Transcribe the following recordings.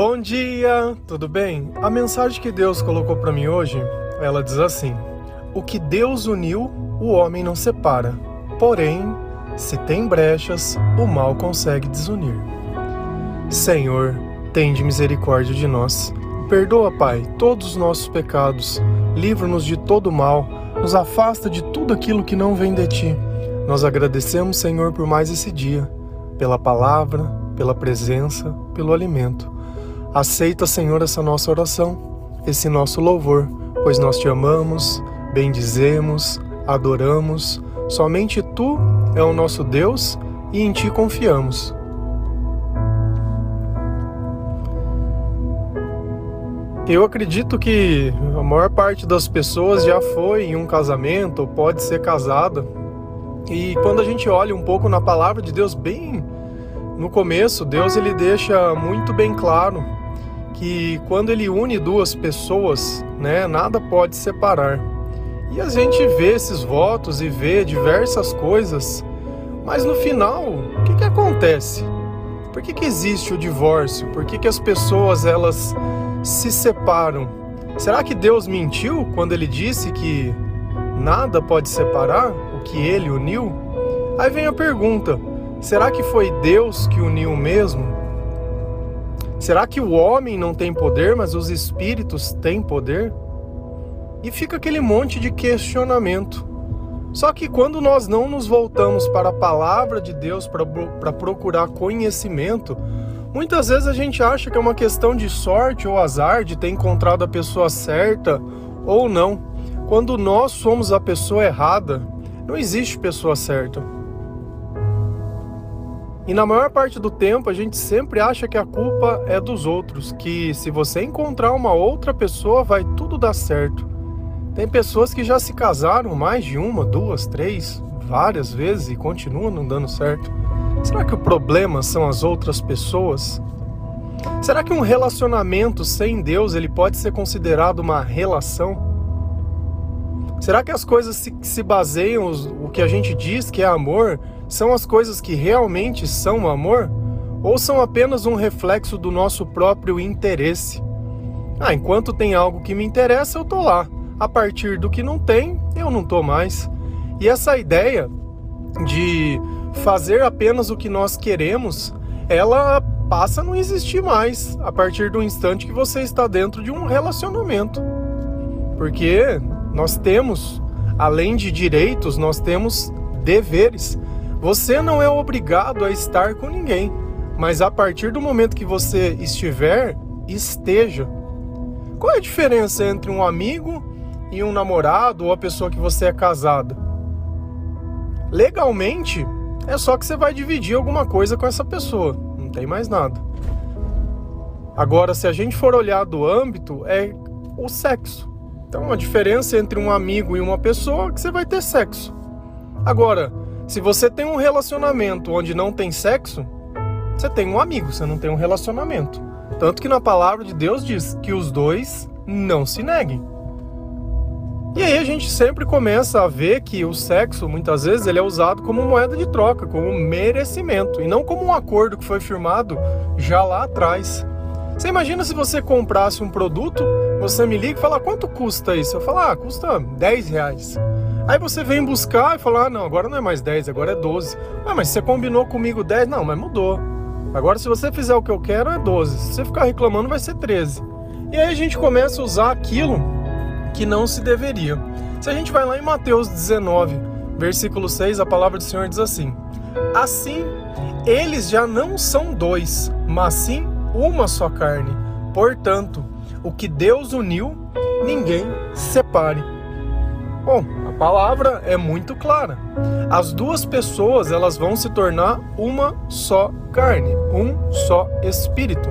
Bom dia, tudo bem? A mensagem que Deus colocou para mim hoje, ela diz assim: O que Deus uniu, o homem não separa. Porém, se tem brechas, o mal consegue desunir. Senhor, tende misericórdia de nós. Perdoa, Pai, todos os nossos pecados. Livra-nos de todo mal. Nos afasta de tudo aquilo que não vem de ti. Nós agradecemos, Senhor, por mais esse dia, pela palavra, pela presença, pelo alimento. Aceita, Senhor, essa nossa oração, esse nosso louvor, pois nós te amamos, bendizemos, adoramos. Somente tu é o nosso Deus e em ti confiamos. Eu acredito que a maior parte das pessoas já foi em um casamento ou pode ser casada. E quando a gente olha um pouco na palavra de Deus, bem no começo, Deus ele deixa muito bem claro que quando ele une duas pessoas, né, nada pode separar. E a gente vê esses votos e vê diversas coisas, mas no final, o que, que acontece? Por que, que existe o divórcio? Por que, que as pessoas elas se separam? Será que Deus mentiu quando ele disse que nada pode separar o que ele uniu? Aí vem a pergunta: será que foi Deus que uniu mesmo? Será que o homem não tem poder, mas os espíritos têm poder? E fica aquele monte de questionamento. Só que quando nós não nos voltamos para a palavra de Deus para procurar conhecimento, muitas vezes a gente acha que é uma questão de sorte ou azar de ter encontrado a pessoa certa ou não. Quando nós somos a pessoa errada, não existe pessoa certa. E na maior parte do tempo a gente sempre acha que a culpa é dos outros, que se você encontrar uma outra pessoa vai tudo dar certo. Tem pessoas que já se casaram mais de uma, duas, três, várias vezes e continuam não dando certo. Será que o problema são as outras pessoas? Será que um relacionamento sem Deus ele pode ser considerado uma relação? Será que as coisas se, se baseiam o que a gente diz que é amor são as coisas que realmente são amor? Ou são apenas um reflexo do nosso próprio interesse? Ah, enquanto tem algo que me interessa, eu tô lá. A partir do que não tem, eu não tô mais. E essa ideia de fazer apenas o que nós queremos, ela passa a não existir mais a partir do instante que você está dentro de um relacionamento. Porque nós temos, além de direitos, nós temos deveres. Você não é obrigado a estar com ninguém, mas a partir do momento que você estiver, esteja. Qual é a diferença entre um amigo e um namorado ou a pessoa que você é casada? Legalmente, é só que você vai dividir alguma coisa com essa pessoa, não tem mais nada. Agora, se a gente for olhar do âmbito, é o sexo. Então, a diferença entre um amigo e uma pessoa é que você vai ter sexo. Agora, se você tem um relacionamento onde não tem sexo, você tem um amigo, você não tem um relacionamento. Tanto que na palavra de Deus diz que os dois não se neguem. E aí a gente sempre começa a ver que o sexo, muitas vezes, ele é usado como moeda de troca, como merecimento, e não como um acordo que foi firmado já lá atrás. Você imagina se você comprasse um produto, você me liga e fala, quanto custa isso? Eu falo, ah, custa 10 reais. Aí você vem buscar e fala: ah, não, agora não é mais 10, agora é 12. Ah, mas você combinou comigo 10? Não, mas mudou. Agora, se você fizer o que eu quero, é 12. Se você ficar reclamando, vai ser 13. E aí a gente começa a usar aquilo que não se deveria. Se a gente vai lá em Mateus 19, versículo 6, a palavra do Senhor diz assim: Assim, eles já não são dois, mas sim uma só carne. Portanto, o que Deus uniu, ninguém separe. Bom, palavra é muito clara. As duas pessoas elas vão se tornar uma só carne, um só espírito.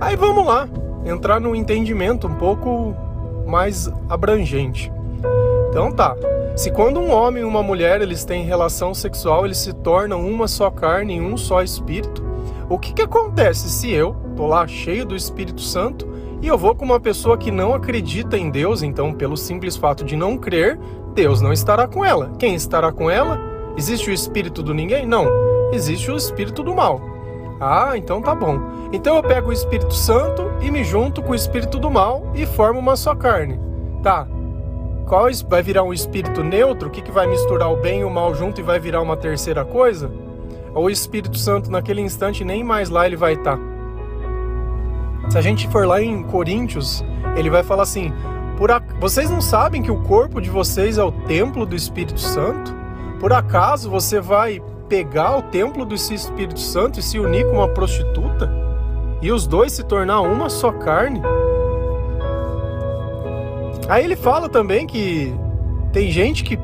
Aí vamos lá, entrar no entendimento um pouco mais abrangente. Então tá. Se quando um homem e uma mulher eles têm relação sexual, eles se tornam uma só carne, um só espírito. O que que acontece se eu tô lá cheio do Espírito Santo e eu vou com uma pessoa que não acredita em Deus, então pelo simples fato de não crer, Deus não estará com ela. Quem estará com ela? Existe o espírito do ninguém? Não. Existe o espírito do mal. Ah, então tá bom. Então eu pego o Espírito Santo e me junto com o Espírito do mal e formo uma só carne. Tá. Qual vai virar um espírito neutro? O que, que vai misturar o bem e o mal junto e vai virar uma terceira coisa? Ou o Espírito Santo naquele instante nem mais lá ele vai estar? Tá. Se a gente for lá em Coríntios, ele vai falar assim: por vocês não sabem que o corpo de vocês é o templo do Espírito Santo? Por acaso você vai pegar o templo do Espírito Santo e se unir com uma prostituta? E os dois se tornar uma só carne? Aí ele fala também que tem gente que,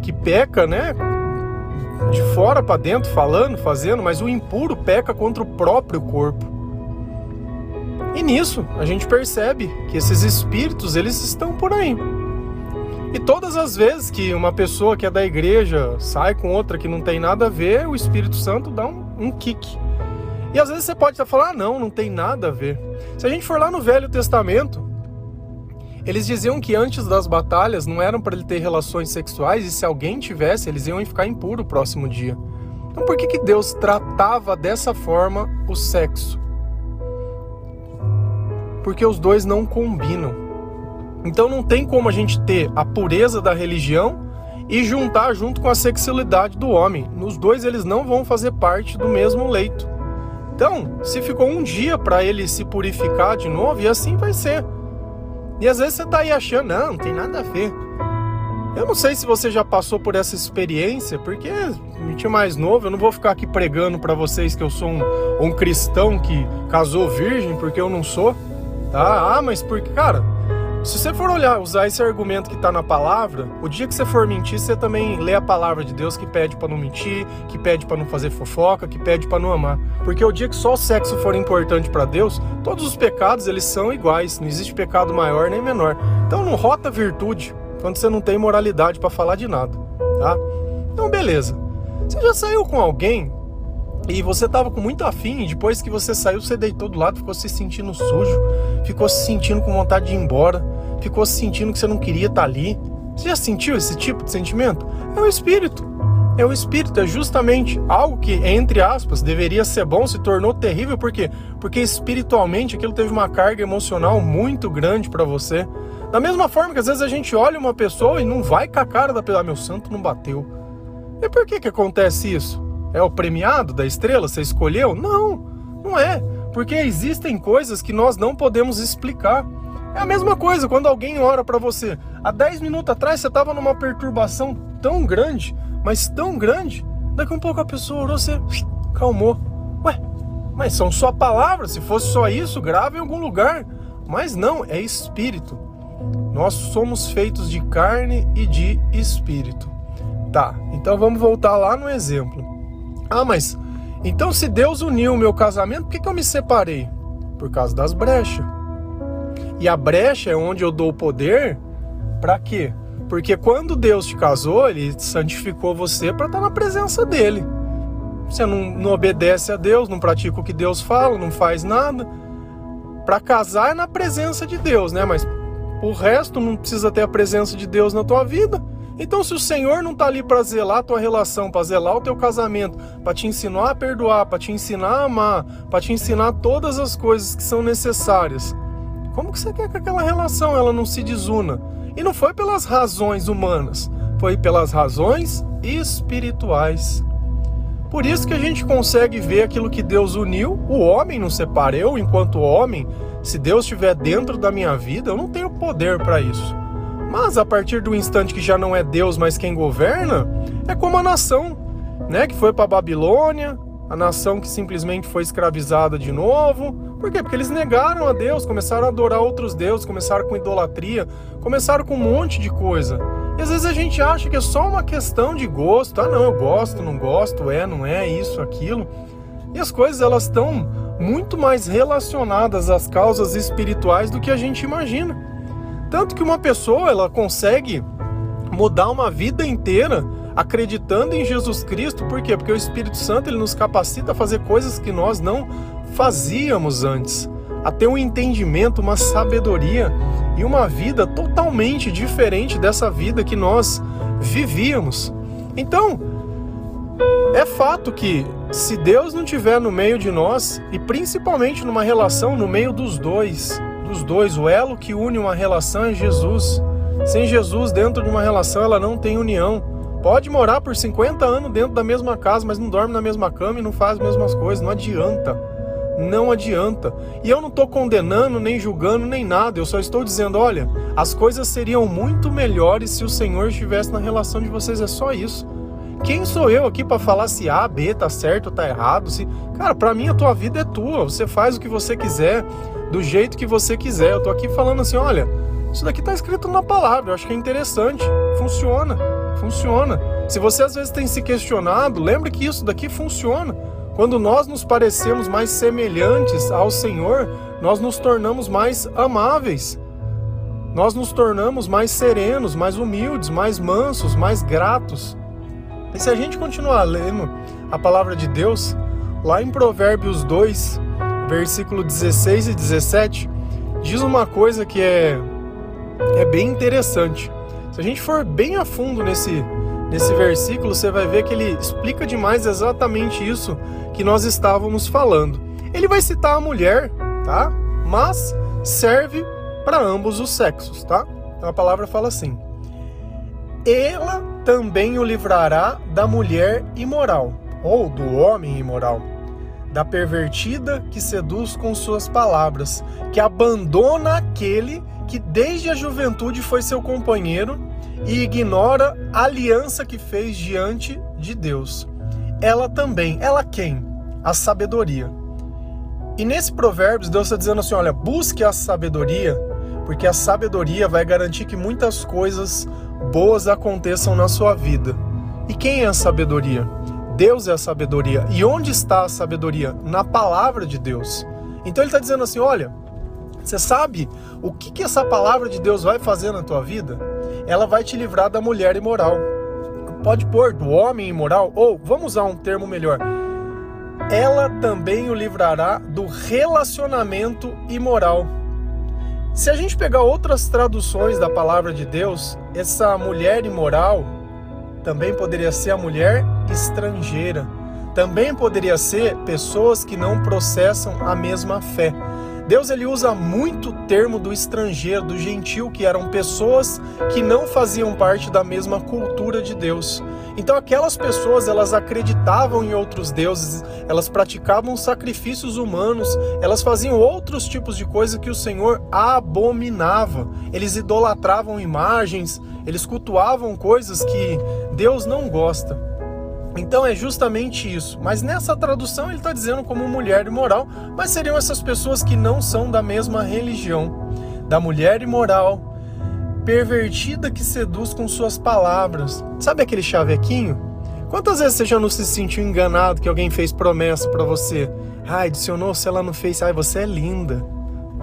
que peca, né? De fora para dentro, falando, fazendo, mas o impuro peca contra o próprio corpo. E nisso a gente percebe que esses espíritos eles estão por aí. E todas as vezes que uma pessoa que é da igreja sai com outra que não tem nada a ver, o Espírito Santo dá um, um kick. E às vezes você pode estar falando, ah, não, não tem nada a ver. Se a gente for lá no Velho Testamento, eles diziam que antes das batalhas não eram para ele ter relações sexuais e se alguém tivesse, eles iam ficar impuro o próximo dia. Então por que, que Deus tratava dessa forma o sexo? Porque os dois não combinam. Então não tem como a gente ter a pureza da religião e juntar junto com a sexualidade do homem. Nos dois eles não vão fazer parte do mesmo leito. Então, se ficou um dia para ele se purificar de novo, e assim vai ser. E às vezes você tá aí achando, não, não tem nada a ver. Eu não sei se você já passou por essa experiência, porque me tinha mais novo, eu não vou ficar aqui pregando para vocês que eu sou um, um cristão que casou virgem, porque eu não sou. Tá? Ah, mas porque, cara, se você for olhar, usar esse argumento que está na palavra, o dia que você for mentir, você também lê a palavra de Deus que pede para não mentir, que pede para não fazer fofoca, que pede para não amar. Porque o dia que só o sexo for importante para Deus, todos os pecados eles são iguais, não existe pecado maior nem menor. Então não rota virtude quando você não tem moralidade para falar de nada, tá? Então beleza. Você já saiu com alguém e você tava com muito afim, e depois que você saiu, você deitou do lado, ficou se sentindo sujo, ficou se sentindo com vontade de ir embora, ficou se sentindo que você não queria estar tá ali. Você já sentiu esse tipo de sentimento? É o espírito. É o espírito, é justamente algo que, entre aspas, deveria ser bom, se tornou terrível, por quê? Porque espiritualmente aquilo teve uma carga emocional muito grande para você. Da mesma forma que às vezes a gente olha uma pessoa e não vai com a cara da pessoa, ah, meu santo não bateu. E por que que acontece isso? É o premiado da estrela? Você escolheu? Não, não é. Porque existem coisas que nós não podemos explicar. É a mesma coisa quando alguém ora para você. Há 10 minutos atrás você estava numa perturbação tão grande, mas tão grande, daqui um pouco a pessoa orou, você calmou. Ué, mas são só palavras. Se fosse só isso, grave em algum lugar. Mas não, é espírito. Nós somos feitos de carne e de espírito. Tá, então vamos voltar lá no exemplo. Ah, mas então se Deus uniu o meu casamento, por que, que eu me separei? Por causa das brechas. E a brecha é onde eu dou o poder para quê? Porque quando Deus te casou, ele santificou você para estar tá na presença dele. Você não, não obedece a Deus, não pratica o que Deus fala, não faz nada. Para casar é na presença de Deus, né? Mas o resto não precisa ter a presença de Deus na tua vida. Então, se o Senhor não está ali para zelar a tua relação, para zelar o teu casamento, para te ensinar a perdoar, para te ensinar a amar, para te ensinar todas as coisas que são necessárias, como que você quer que aquela relação ela não se desuna? E não foi pelas razões humanas, foi pelas razões espirituais. Por isso que a gente consegue ver aquilo que Deus uniu, o homem não separa. Eu, enquanto homem, se Deus estiver dentro da minha vida, eu não tenho poder para isso. Mas a partir do instante que já não é Deus, mas quem governa, é como a nação, né, que foi para Babilônia, a nação que simplesmente foi escravizada de novo. Por quê? Porque eles negaram a Deus, começaram a adorar outros deuses, começaram com idolatria, começaram com um monte de coisa. E às vezes a gente acha que é só uma questão de gosto. Ah, não, eu gosto, não gosto, é, não é, isso, aquilo. E as coisas elas estão muito mais relacionadas às causas espirituais do que a gente imagina. Tanto que uma pessoa ela consegue mudar uma vida inteira acreditando em Jesus Cristo, por quê? Porque o Espírito Santo ele nos capacita a fazer coisas que nós não fazíamos antes, a ter um entendimento, uma sabedoria e uma vida totalmente diferente dessa vida que nós vivíamos. Então, é fato que se Deus não tiver no meio de nós, e principalmente numa relação no meio dos dois, dos dois, o elo que une uma relação é Jesus. Sem Jesus dentro de uma relação, ela não tem união. Pode morar por 50 anos dentro da mesma casa, mas não dorme na mesma cama e não faz as mesmas coisas, não adianta. Não adianta. E eu não estou condenando, nem julgando, nem nada. Eu só estou dizendo: olha, as coisas seriam muito melhores se o Senhor estivesse na relação de vocês. É só isso. Quem sou eu aqui para falar se A, B tá certo tá errado? Se, cara, para mim a tua vida é tua. Você faz o que você quiser, do jeito que você quiser. Eu tô aqui falando assim, olha, isso daqui tá escrito na palavra. Eu acho que é interessante. Funciona. Funciona. Se você às vezes tem se questionado, lembre que isso daqui funciona. Quando nós nos parecemos mais semelhantes ao Senhor, nós nos tornamos mais amáveis. Nós nos tornamos mais serenos, mais humildes, mais mansos, mais gratos. E se a gente continuar lendo a palavra de Deus, lá em Provérbios 2, versículo 16 e 17, diz uma coisa que é, é bem interessante. Se a gente for bem a fundo nesse, nesse versículo, você vai ver que ele explica demais exatamente isso que nós estávamos falando. Ele vai citar a mulher, tá? Mas serve para ambos os sexos, tá? Então a palavra fala assim: Ela também o livrará da mulher imoral, ou do homem imoral, da pervertida que seduz com suas palavras, que abandona aquele que desde a juventude foi seu companheiro e ignora a aliança que fez diante de Deus. Ela também, ela quem? A sabedoria. E nesse Provérbios, Deus está dizendo assim: olha, busque a sabedoria, porque a sabedoria vai garantir que muitas coisas boas aconteçam na sua vida. E quem é a sabedoria? Deus é a sabedoria. E onde está a sabedoria? Na palavra de Deus. Então ele está dizendo assim: olha, você sabe o que, que essa palavra de Deus vai fazer na tua vida? Ela vai te livrar da mulher imoral. Pode pôr do homem imoral, ou vamos usar um termo melhor. Ela também o livrará do relacionamento imoral. Se a gente pegar outras traduções da palavra de Deus, essa mulher imoral também poderia ser a mulher estrangeira. Também poderia ser pessoas que não processam a mesma fé. Deus ele usa muito o termo do estrangeiro, do gentil, que eram pessoas que não faziam parte da mesma cultura de Deus. Então aquelas pessoas, elas acreditavam em outros deuses, elas praticavam sacrifícios humanos, elas faziam outros tipos de coisa que o Senhor abominava. Eles idolatravam imagens, eles cultuavam coisas que Deus não gosta. Então é justamente isso. Mas nessa tradução ele está dizendo como mulher imoral, mas seriam essas pessoas que não são da mesma religião. Da mulher imoral, pervertida que seduz com suas palavras. Sabe aquele chavequinho? Quantas vezes você já não se sentiu enganado que alguém fez promessa para você? Ai, adicionou se ela não fez. Ai, você é linda.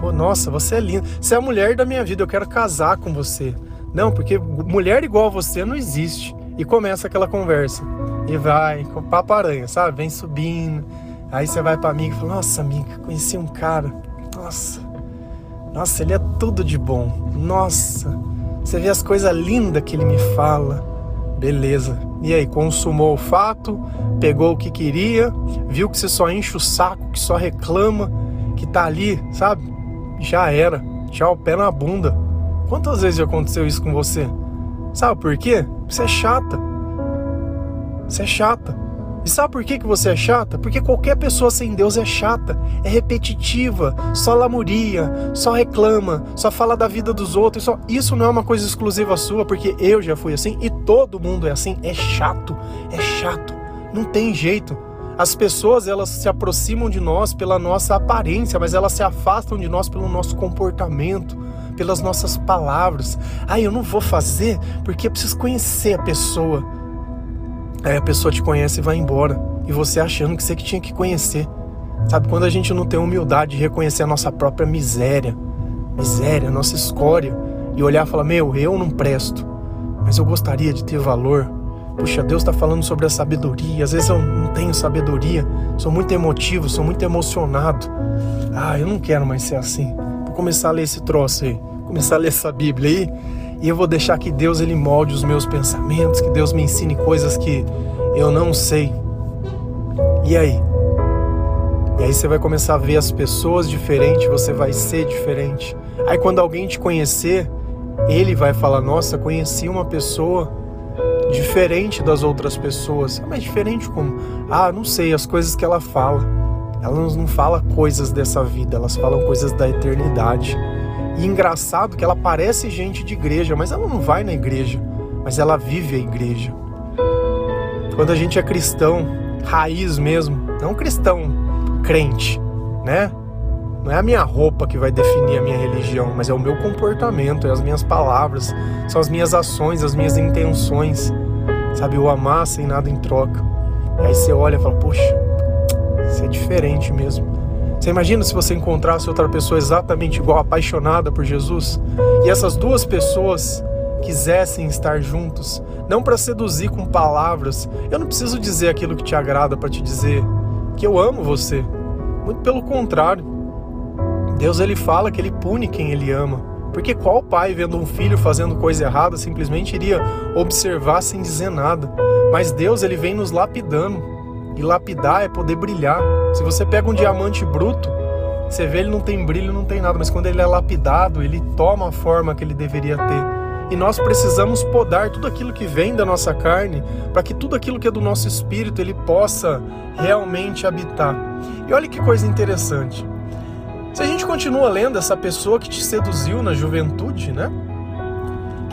Oh, nossa, você é linda. Você é a mulher da minha vida, eu quero casar com você. Não, porque mulher igual a você não existe. E começa aquela conversa. E vai, com papo aranha, sabe? Vem subindo. Aí você vai pra amiga e fala: Nossa, amiga, conheci um cara. Nossa, nossa, ele é tudo de bom. Nossa, você vê as coisas lindas que ele me fala. Beleza. E aí, consumou o fato, pegou o que queria, viu que você só enche o saco, que só reclama, que tá ali, sabe? Já era. Tchau, pé na bunda. Quantas vezes já aconteceu isso com você? Sabe por quê? Você é chata. Você é chata. E sabe por que, que você é chata? Porque qualquer pessoa sem Deus é chata, é repetitiva, só lamuria, só reclama, só fala da vida dos outros. Só... Isso não é uma coisa exclusiva sua, porque eu já fui assim e todo mundo é assim. É chato, é chato, não tem jeito. As pessoas elas se aproximam de nós pela nossa aparência, mas elas se afastam de nós pelo nosso comportamento pelas nossas palavras. Ah, eu não vou fazer porque eu preciso conhecer a pessoa. Aí a pessoa te conhece e vai embora. E você achando que você que tinha que conhecer. Sabe, quando a gente não tem humildade de reconhecer a nossa própria miséria, miséria, nossa escória, e olhar e falar: Meu, eu não presto, mas eu gostaria de ter valor. Puxa, Deus está falando sobre a sabedoria. Às vezes eu não tenho sabedoria, sou muito emotivo, sou muito emocionado. Ah, eu não quero mais ser assim. Vou começar a ler esse troço aí começar a ler essa Bíblia aí e eu vou deixar que Deus ele molde os meus pensamentos, que Deus me ensine coisas que eu não sei. E aí? E aí você vai começar a ver as pessoas diferentes, você vai ser diferente. Aí quando alguém te conhecer, ele vai falar: Nossa, conheci uma pessoa diferente das outras pessoas. Mas diferente como? Ah, não sei, as coisas que ela fala. Ela não fala coisas dessa vida, elas falam coisas da eternidade. E engraçado que ela parece gente de igreja, mas ela não vai na igreja, mas ela vive a igreja. Quando a gente é cristão, raiz mesmo, não cristão crente, né? Não é a minha roupa que vai definir a minha religião, mas é o meu comportamento, é as minhas palavras, são as minhas ações, as minhas intenções. Sabe, o amar sem nada em troca. E aí você olha e fala, puxa, isso é diferente mesmo. Você imagina se você encontrasse outra pessoa exatamente igual, apaixonada por Jesus, e essas duas pessoas quisessem estar juntos, não para seduzir com palavras. Eu não preciso dizer aquilo que te agrada para te dizer que eu amo você. Muito pelo contrário. Deus ele fala que ele pune quem ele ama. Porque qual pai vendo um filho fazendo coisa errada simplesmente iria observar sem dizer nada? Mas Deus ele vem nos lapidando. E lapidar é poder brilhar. Se você pega um diamante bruto, você vê ele não tem brilho, não tem nada, mas quando ele é lapidado, ele toma a forma que ele deveria ter. E nós precisamos podar tudo aquilo que vem da nossa carne, para que tudo aquilo que é do nosso espírito ele possa realmente habitar. E olha que coisa interessante. Se a gente continua lendo essa pessoa que te seduziu na juventude, né?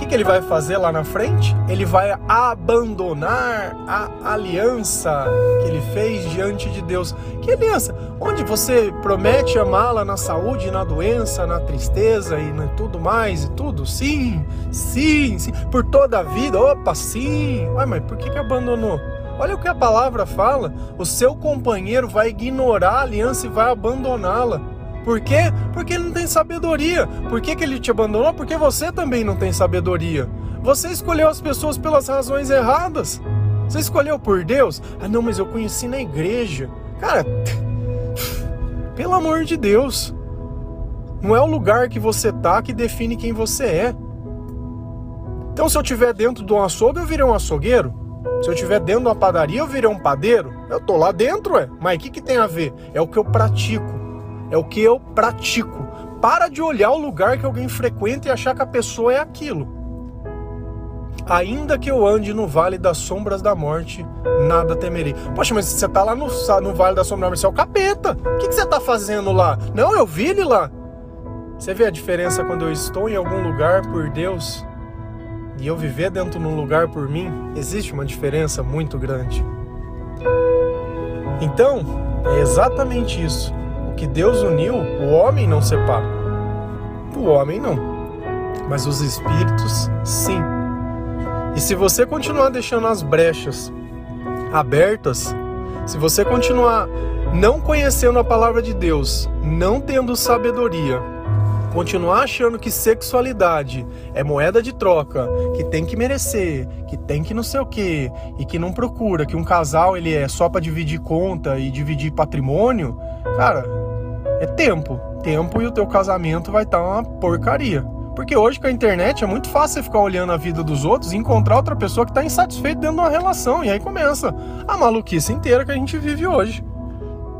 Que, ele vai fazer lá na frente? Ele vai abandonar a aliança que ele fez diante de Deus. Que aliança? Onde você promete amá-la na saúde, na doença, na tristeza e tudo mais e tudo? Sim, sim, sim. Por toda a vida. Opa, sim. Ué, mas por que, que abandonou? Olha o que a palavra fala. O seu companheiro vai ignorar a aliança e vai abandoná-la. Por quê? Porque ele não tem sabedoria. Por que, que ele te abandonou? Porque você também não tem sabedoria. Você escolheu as pessoas pelas razões erradas. Você escolheu por Deus? Ah, não, mas eu conheci na igreja. Cara, pelo amor de Deus. Não é o lugar que você tá que define quem você é. Então, se eu estiver dentro de um açougue, eu virei um açougueiro. Se eu estiver dentro de uma padaria, eu virei um padeiro. Eu tô lá dentro, é. Mas o que, que tem a ver? É o que eu pratico é o que eu pratico. Para de olhar o lugar que alguém frequenta e achar que a pessoa é aquilo. Ainda que eu ande no vale das sombras da morte, nada temerei. Poxa, mas você tá lá no, no vale das sombras da morte, você é o capeta. O que, que você tá fazendo lá? Não, eu vi ele lá. Você vê a diferença quando eu estou em algum lugar por Deus e eu viver dentro de um lugar por mim? Existe uma diferença muito grande. Então, é exatamente isso que Deus uniu, o homem não separa. O homem não. Mas os espíritos, sim. E se você continuar deixando as brechas abertas, se você continuar não conhecendo a palavra de Deus, não tendo sabedoria, continuar achando que sexualidade é moeda de troca, que tem que merecer, que tem que não sei o quê, e que não procura, que um casal ele é só para dividir conta e dividir patrimônio, cara, é tempo. Tempo e o teu casamento vai estar tá uma porcaria. Porque hoje com a internet é muito fácil você ficar olhando a vida dos outros e encontrar outra pessoa que está insatisfeita dentro de uma relação. E aí começa a maluquice inteira que a gente vive hoje.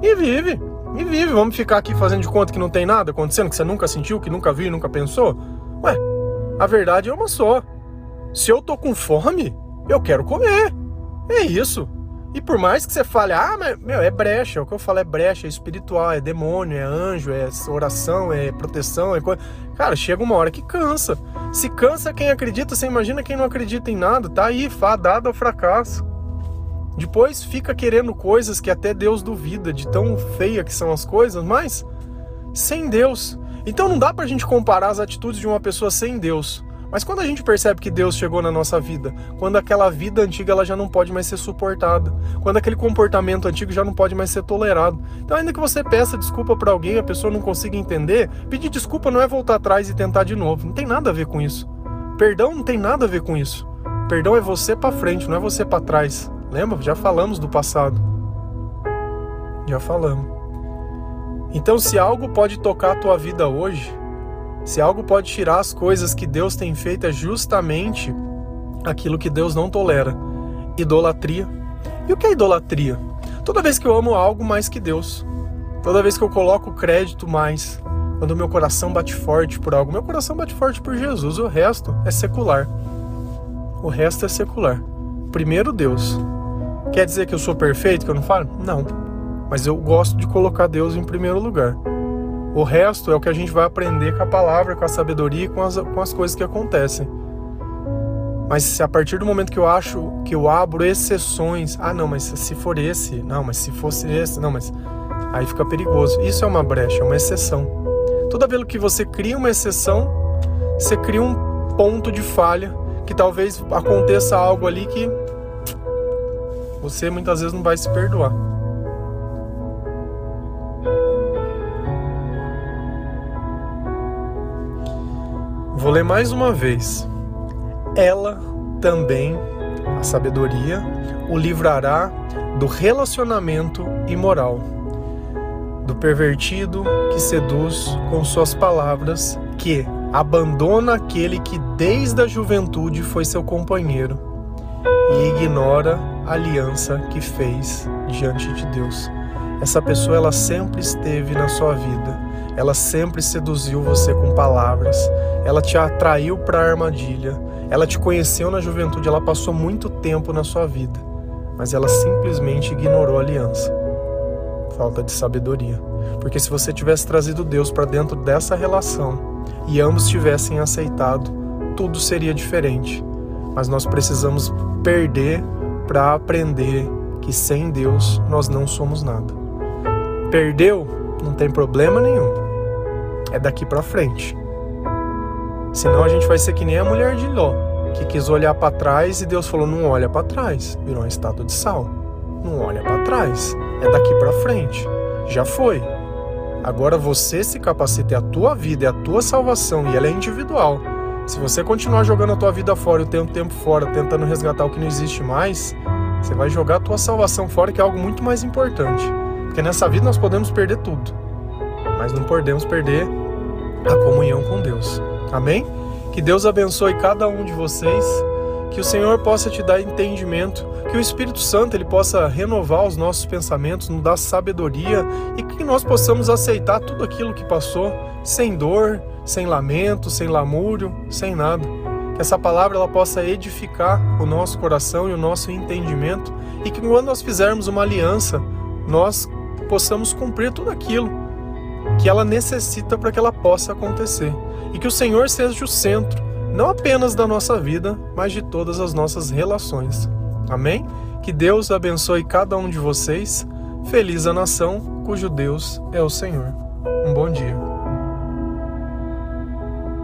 E vive, e vive. Vamos ficar aqui fazendo de conta que não tem nada acontecendo, que você nunca sentiu, que nunca viu, nunca pensou? Ué, a verdade é uma só. Se eu tô com fome, eu quero comer. É isso. E por mais que você fale, ah, mas, meu, é brecha, o que eu falo é brecha, é espiritual, é demônio, é anjo, é oração, é proteção, é coisa. Cara, chega uma hora que cansa. Se cansa quem acredita, você imagina quem não acredita em nada, tá aí, fadado ao fracasso. Depois fica querendo coisas que até Deus duvida de tão feia que são as coisas, mas sem Deus. Então não dá pra gente comparar as atitudes de uma pessoa sem Deus. Mas quando a gente percebe que Deus chegou na nossa vida, quando aquela vida antiga ela já não pode mais ser suportada, quando aquele comportamento antigo já não pode mais ser tolerado. Então, ainda que você peça desculpa para alguém, a pessoa não consiga entender, pedir desculpa não é voltar atrás e tentar de novo. Não tem nada a ver com isso. Perdão não tem nada a ver com isso. Perdão é você para frente, não é você para trás. Lembra? Já falamos do passado. Já falamos. Então, se algo pode tocar a tua vida hoje, se algo pode tirar as coisas que Deus tem feito é justamente aquilo que Deus não tolera: idolatria. E o que é idolatria? Toda vez que eu amo algo mais que Deus, toda vez que eu coloco crédito mais, quando meu coração bate forte por algo, meu coração bate forte por Jesus, o resto é secular. O resto é secular. Primeiro Deus. Quer dizer que eu sou perfeito, que eu não falo? Não. Mas eu gosto de colocar Deus em primeiro lugar. O resto é o que a gente vai aprender com a palavra, com a sabedoria e com as, com as coisas que acontecem. Mas se a partir do momento que eu acho que eu abro exceções, ah não, mas se for esse, não, mas se fosse esse, não, mas aí fica perigoso. Isso é uma brecha, é uma exceção. Toda vez que você cria uma exceção, você cria um ponto de falha que talvez aconteça algo ali que você muitas vezes não vai se perdoar. Vou ler mais uma vez ela também, a sabedoria, o livrará do relacionamento imoral, do pervertido que seduz com suas palavras, que abandona aquele que desde a juventude foi seu companheiro e ignora a aliança que fez diante de Deus. Essa pessoa ela sempre esteve na sua vida ela sempre seduziu você com palavras, ela te atraiu para a armadilha, ela te conheceu na juventude, ela passou muito tempo na sua vida, mas ela simplesmente ignorou a aliança. Falta de sabedoria. Porque se você tivesse trazido Deus para dentro dessa relação e ambos tivessem aceitado, tudo seria diferente. Mas nós precisamos perder para aprender que sem Deus nós não somos nada. Perdeu? Não tem problema nenhum é daqui para frente. Senão a gente vai ser que nem a mulher de Ló, que quis olhar para trás e Deus falou: não olha para trás, virou uma estátua de sal. Não olha para trás, é daqui para frente. Já foi. Agora você se capacita, é a tua vida, é a tua salvação e ela é individual. Se você continuar jogando a tua vida fora, o tempo tempo fora, tentando resgatar o que não existe mais, você vai jogar a tua salvação fora, que é algo muito mais importante. Porque nessa vida nós podemos perder tudo mas não podemos perder a comunhão com Deus. Amém? Que Deus abençoe cada um de vocês, que o Senhor possa te dar entendimento, que o Espírito Santo ele possa renovar os nossos pensamentos, nos dar sabedoria e que nós possamos aceitar tudo aquilo que passou sem dor, sem lamento, sem lamúrio, sem nada. Que essa palavra ela possa edificar o nosso coração e o nosso entendimento e que quando nós fizermos uma aliança, nós possamos cumprir tudo aquilo que ela necessita para que ela possa acontecer. E que o Senhor seja o centro, não apenas da nossa vida, mas de todas as nossas relações. Amém? Que Deus abençoe cada um de vocês. Feliz a nação cujo Deus é o Senhor. Um bom dia.